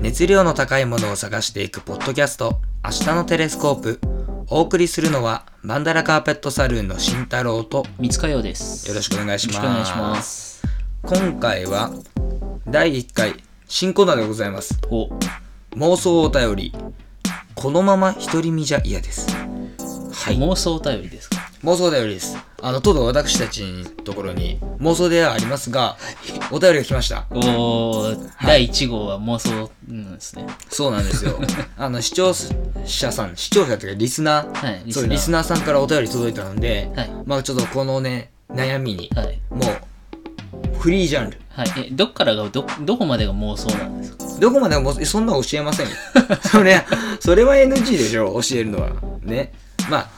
熱量の高いものを探していくポッドキャスト明日のテレスコープ。お送りするのはマンダラカーペットサルーンの慎太郎と三塚洋です。よろしくお願いします。よろしくお願いします。今回は第1回新コーナーでございます。お、妄想お便り。このまま独り身じゃ嫌です。はい。妄想お便りですか？妄想お便りです。あのとうとう私たちのところに妄想ではありますがお便りが来ました。おー、第1号は妄想なんですね。そうなんですよ。あの視聴者さん視聴者というかリスナー、はいリスナー。そうリスナーさんからお便り届いたので、はい。まあちょっとこのね悩みに、はい。もうフリージャンル。はい。え、どっからが、ど、どこまでが妄想なんですか？どこまでもそんな教えませんよ。それそれは NG でしょ教えるのは。ね。まあ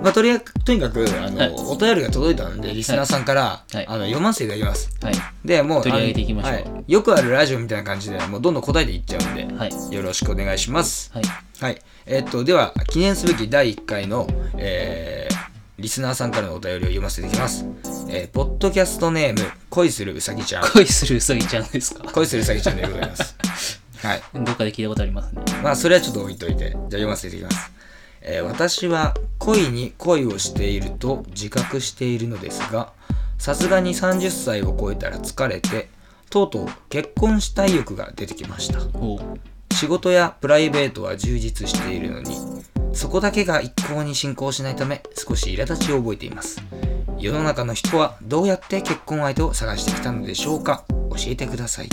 まあ、とりあえずとにかくあの、はいお便りが届いたのでリスナーさんから、はいあの読ませていただきますはい。でもう取り上げていきましょうはいよくあるラジオみたいな感じでもうどんどん答えていっちゃうんで、はい。よろしくお願いしますはい。はい。えっと、では、記念すべき第1回の、えー、リスナーさんからのお便りを読ませていただきます。えー、ポッドキャストネーム、恋するうさぎちゃん。恋するうさぎちゃんですか？恋するうさぎちゃんでございます。はい。どっかで聞いたことありますね。まあ、それはちょっと置いといて、じゃあ読ませていただきます。えー私は恋に恋をしていると自覚しているのですが、さすがに30歳を超えたら疲れて、とうとう結婚したい欲が出てきました。お仕事やプライベートは充実しているのにそこだけが一向に進行しないため少し苛立ちを覚えています。世の中の人はどうやって結婚相手を探してきたのでしょうか？教えてください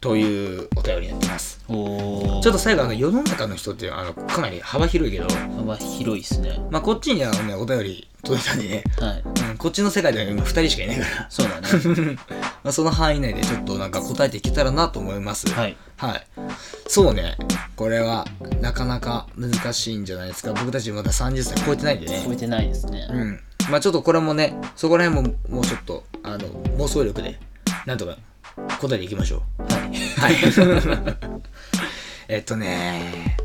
というお便りになってます。ちょっと最後あの世の中の人っていうあのかなり幅広いけど幅広いですね。まあこっちにはねお便り届いたんでね、はい。うん、こっちの世界では今2人しかいないからそうだね。まあその範囲内でちょっとなんか答えていけたらなと思いますはい。はい。そうね。これはなかなか難しいんじゃないですか。僕たちまだ30歳超えてないんでね。超えてないですね。うん。まあちょっとこれもね、そこら辺ももうちょっと、あの、妄想力で、なんとか答えていきましょう。はい。はい。えっとね、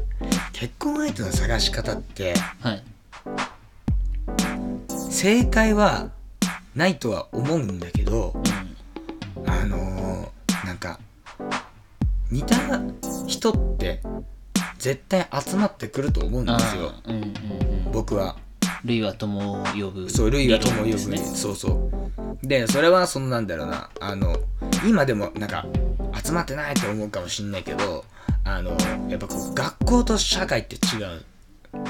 結婚相手の探し方って、はい。正解はないとは思うんだけど、あのーなんか似た人って絶対集まってくると思うんあですよーうんうんうん。僕は類は友を呼ぶ。そう類が友を呼ぶ。そうそうでそれはそのなんだろうなあの今でもなんか集まってないと思うかもしんないけどあのやっぱこう学校と社会って違う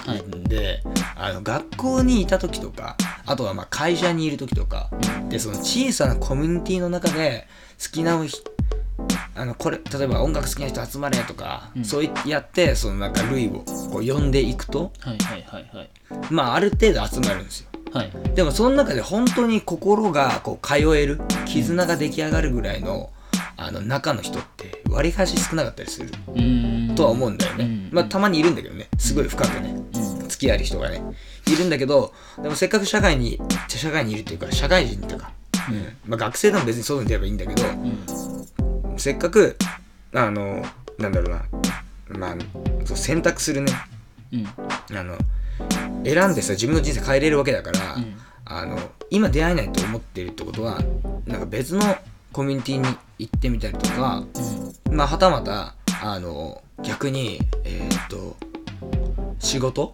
はい。んであの学校にいた時とかあとはまあ会社にいる時とかでその小さなコミュニティの中で好きな人あのこれ例えば音楽好きな人集まれとか、うんそうやってそのなんか類をこう呼んでいくとはいはいはいはい。まあある程度集まるんですよはい。でもその中で本当に心がこう通える絆が出来上がるぐらいのあの中の人って割かし少なかったりする。とは思うんだよね、うん。まあたまにいるんだけどね。すごい深くね、うん。付き合える人がね。いるんだけどでもせっかく社会に社会にいるっていうか社会人とか、うん。まあ、学生でも別にそういうので言えばいいんだけどうん。せっかくあのなんだろうな。まあそう選択するね。うん。あの選んでさ自分の人生変えれるわけだから、うん。あの今出会えないと思ってるってことはなんか別のコミュニティに行ってみたりとか、うん。まあ、はたまたあの逆にえーっと仕事？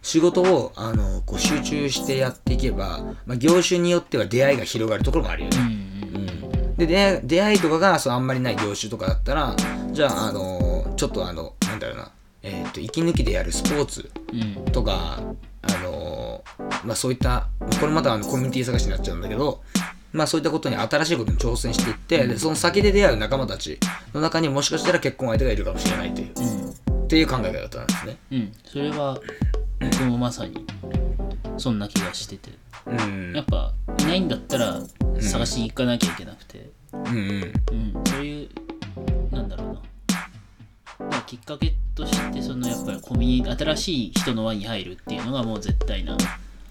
仕事をあのこう集中してやっていけば、まあ、業種によっては出会いが広がるところもあるようん。うね。ん。で出会い出会いとかがそうあんまりない業種とかだったらじゃああのちょっとあのなんだろうな、えーっと息抜きでやるスポーツうん。とかあのまあそういったこれまたあのコミュニティ探しになっちゃうんだけどまあそういったことに新しいことに挑戦していって、でその先で出会う仲間たちの中にもしかしたら結婚相手がいるかもしれないといううん。っていう考え方なんですね。うん。それは、僕もまさに、そんな気がしてて。うん。やっぱ、いないんだったら、探しに行かなきゃいけなくて。うんうん。うん。そういう、なんだろうな。まあきっかけとして、そのやっぱりコミュニ新しい人の輪に入るっていうのがもう絶対な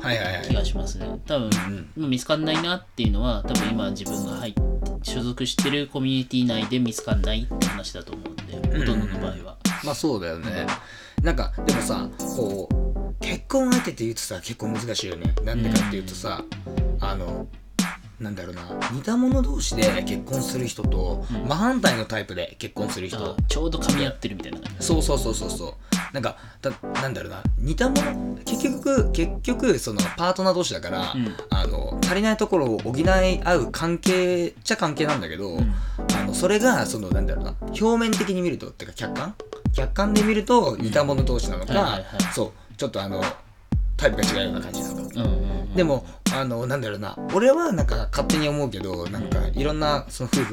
はいはいはい。気がしますね。多分、うん見つかんないなっていうのは、多分今自分が入って、所属してるコミュニティ内で見つかんないって話だと思うんで、ほとんどの場合は。まあそうだよね。なんかでもさこう結婚相手って言うとさ結構難しいよね。なんでかっていうとさあのなんだろうな。似た者同士で結婚する人と、うん。真反対のタイプで結婚する人。あちょうど噛み合ってるみたいな。そうそうそうそうそう。なんかだなんだろうな。似たもの結局結局そのパートナー同士だから、うん。あの足りないところを補い合う関係っちゃ関係なんだけど、うん。あのそれがそのなんだろうな。表面的に見るとってか客観？客観で見ると似た者同士なのか、はいはいはい。そう。ちょっとあのタイプが違うような感じなのか？うんうんうん。でもあのなんだろうな。俺はなんか勝手に思うけどなんかいろんなその夫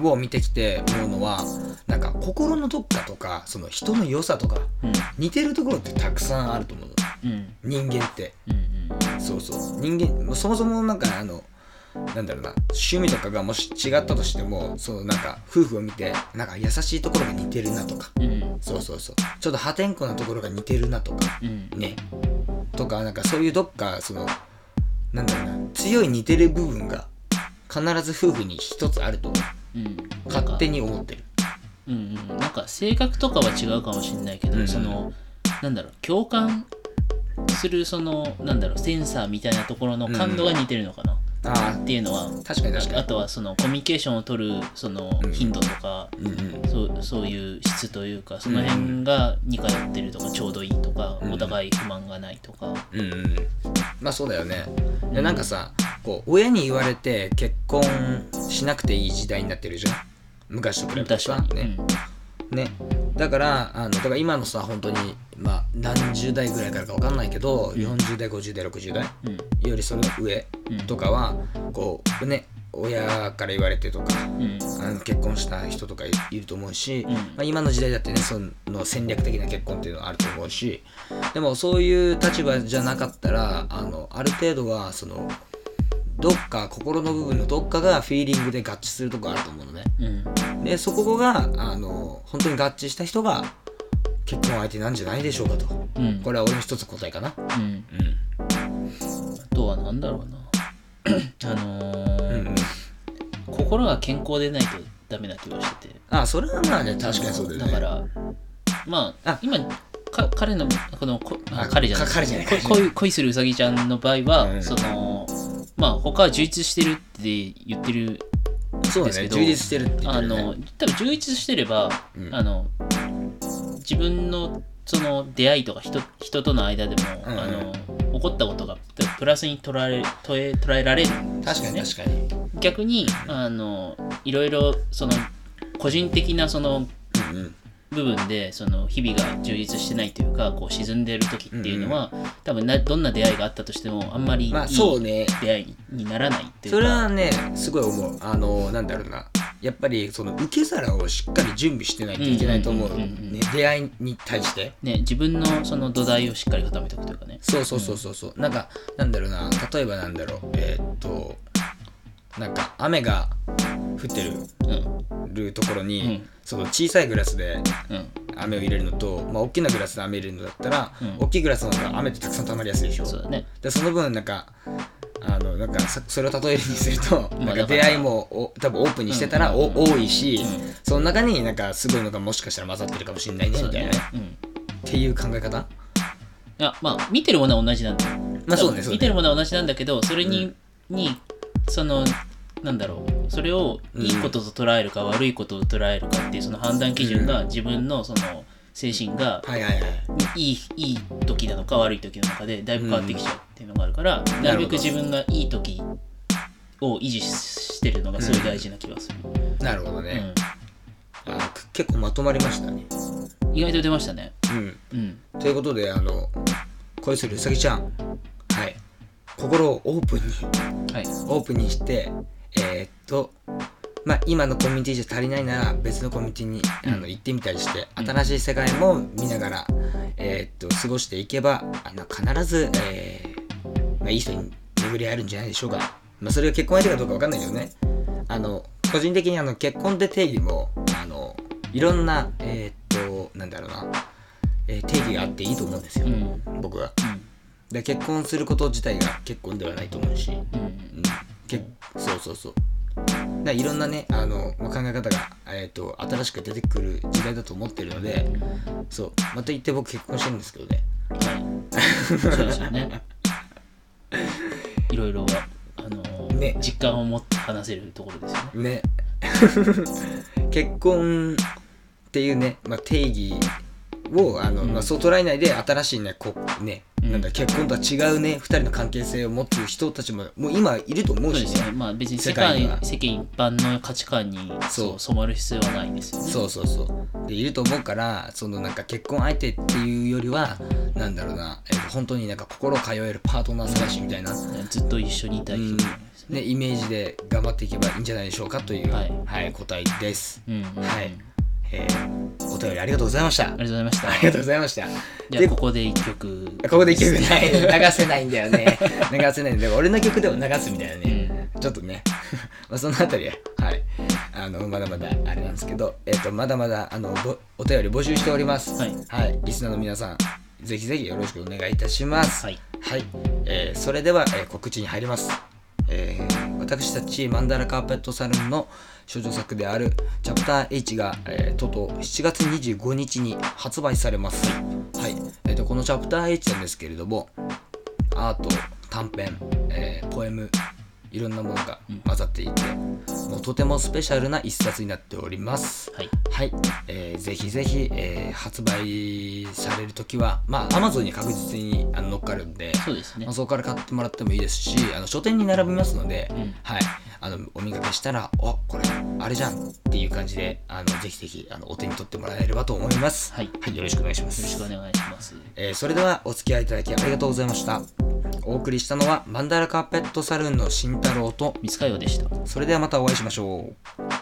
婦を見てきて思うのはなんか心のどっかとかその人の良さとかうん。似てるところってたくさんあると思うの。うん。人間って。うんそうそう。人間そもそもなんかあのなんだろうな。趣味とかがもし違ったとしてもそのなんか夫婦を見てなんか優しいところが似てるなとか。うんうん。そうそうそう。ちょっと破天荒なところが似てるなとか。うん。ねとかなんかそういうどっかそのなんだろうな強い似てる部分が必ず夫婦に一つあるとう。ん。勝手に思ってる。うんうん、なんか性格とかは違うかもしれないけど、うん。そのなんだろう共感するそのなんだろうセンサーみたいなところの感度が似てるのかな、あっていうのはあ確かに確かに。あとはそのコミュニケーションを取るそのうん。頻度とか、うんうん。そうそういう質というかその辺が似通ってるとかちょうどいいとか、うん。お互い不満がないとか、うんうん。まあそうだよね。でなんかさこう親に言われて結婚しなくていい時代になってるじゃん。昔と比べて確かに、さねねだからあのだから今のさ本当にまあ何十代ぐらいからか分かんないけど、40代50代60代よりその上とかはこうね親から言われてとかうん。あの結婚した人とかいいると思うし、うん。まあ、今の時代だってねその戦略的な結婚っていうのはあると思うしでもそういう立場じゃなかったらあのある程度はそのどっか心の部分のどっかがフィーリングで合致するとこあると思うのね。うんでそこがあの本当に合致した人が結婚相手なんじゃないでしょうかと。うん。これは俺の一つ答えかな。うん。うん。あとは何だろうな。あのーうん。うん心が健康でないとダメな気がしてて。あそれはまあね確かにそうだよね。だからまああ。今か彼のこのこ彼じゃない。か彼じゃないこ恋恋するうさぎちゃんの場合は、うん。そのまあ他は充実してるって言ってるそうですけどだね充実してるって言ってあの多分充実してれば、うん。あの自分のその出会いとか人人との間でも、うんあの起こったことがプラスに捉え捉えられるんです確かに確かに。逆にあのいろいろその個人的なそのうんうん部分でその日々が充実してないというかこう沈んでる時っていうのは、多分などんな出会いがあったとしてもあんまりいいまあそうね。出会いにならないっていうか。それはねすごい思う。あのなんだろうな。やっぱりその受け皿をしっかり準備してないといけないと思う。出会いに対して。ね、自分のその土台をしっかり固めておくというかね。そうそうそうそうそう。なんかなんだろうな。例えばなんだろう。えーっとなんか雨が降ってるうん。るところに、うんその小さいグラスでうん雨を入れるのと、まあ、大きなグラスで雨入れるのだったら、うん。大きいグラスの方が雨ってたくさん溜まりやすいでしょ。そうだね。でその分なんかあのなんかさそれを例えるにすると、まあなんか出会いもお多分オープンにしてたら、お多いし、うん。その中になんかすごいのがもしかしたら混ざってるかもしれないねみたいな。ねうん。っていう考え方？いやまあ見てるものは同じなんだ。よまあそうねそうね。見てるものは同じなんだけどそれに,、にそのなんだろう。それをいいことと捉えるか悪いことと捉えるかっていうその判断基準が自分のその精神がはいはいはい。い時なのか悪い時なのかでだいぶ変わってきちゃうっていうのがあるから、ん。なるべく自分がいい時を維持してるのがすごい大事な気がする、なるほどね、うん。あく結構まとまりましたね。意外と出ましたね。うん。うん。ということであの恋するうさぎちゃん。はい。心をオープンに。はい。オープンにしてえーっとまあ今のコミュニティじゃ足りないなら別のコミュニティにあの行ってみたりして新しい世界も見ながらえーっと過ごしていけばあの必ず、えーまあ、いい人に巡り合えるんじゃないでしょうか、まあ、それが結婚相手かどうかわかんないけどね。あの個人的にあの結婚って定義もあのいろんなえーっとなんだろうな、えー定義があっていいと思うんですよ、うん。僕は。で結婚すること自体が結婚ではないと思うし、うんそうそうだいろんなねあの、まあ考え方が、えー、と新しく出てくる時代だと思ってるのでそう。また言って僕結婚してるんですけどね。はい。そうですよね。いろいろあのね。実感を持って話せるところですよね。ね。結婚っていうね、まあ、定義をあの、うん。まあ、そう捉えないで新しいねこうね、うんなんだ結婚とは違うね2人の関係性を持つ人たちももう今いると思うしね。ね。まあ別に世世界には。界世間一般の価値観にそう。染まる必要はないですよね。そうそうそう。でいると思うからそのなんか結婚相手っていうよりはなんだろうな、えー本当になんか心通えるパートナー探しみたいな、ずっと一緒にいたい人じゃないですね。ね、イメージで頑張っていけばいいんじゃないでしょうかという、ははいい答えです、うんうんうん。はいえーお便りありがとうございました。ありがとうございました。ありがとうございました。じゃあここで一曲。ここで一曲。な い流せないんだよね。流せないんだよ。俺の曲でも流すみたいなね、ちょっとね。まあそのあたりははい。あのまだまだあれなんですけどえっ、とまだまだあのぼお便り募集しております。はい。リスナーの皆さんぜひぜひよろしくお願いいたします。はい。はい、えーそれでは、えー告知に入ります、えー私たちマンダラカーペットサロンの処女作であるチャプター H が、えーとうとう7月25日に発売されます。はい、えーとこのチャプター H なんですけれどもアート短編、えーポエムいろんなものが混ざっていて、もうとてもスペシャルな一冊になっておりますはい。はい、えーぜひぜひ、えー発売されるときは、まあ、Amazon に確実にあの乗っかるんで、そうですねまあ、。そこから買ってもらってもいいですし、あの書店に並びますので、うんはい、あのお見かけしたら、おこれ、あれじゃんっていう感じで、あのぜひぜひあのお手に取ってもらえればと思います。はいよろしくお願いしまよろしす。くお願いします。えーそれではお付き合いいただきありがとうございました。お送りしたのは、マンダラカーペットサルーンの慎太郎と、三塚洋でした。それではまたお会いしましょう。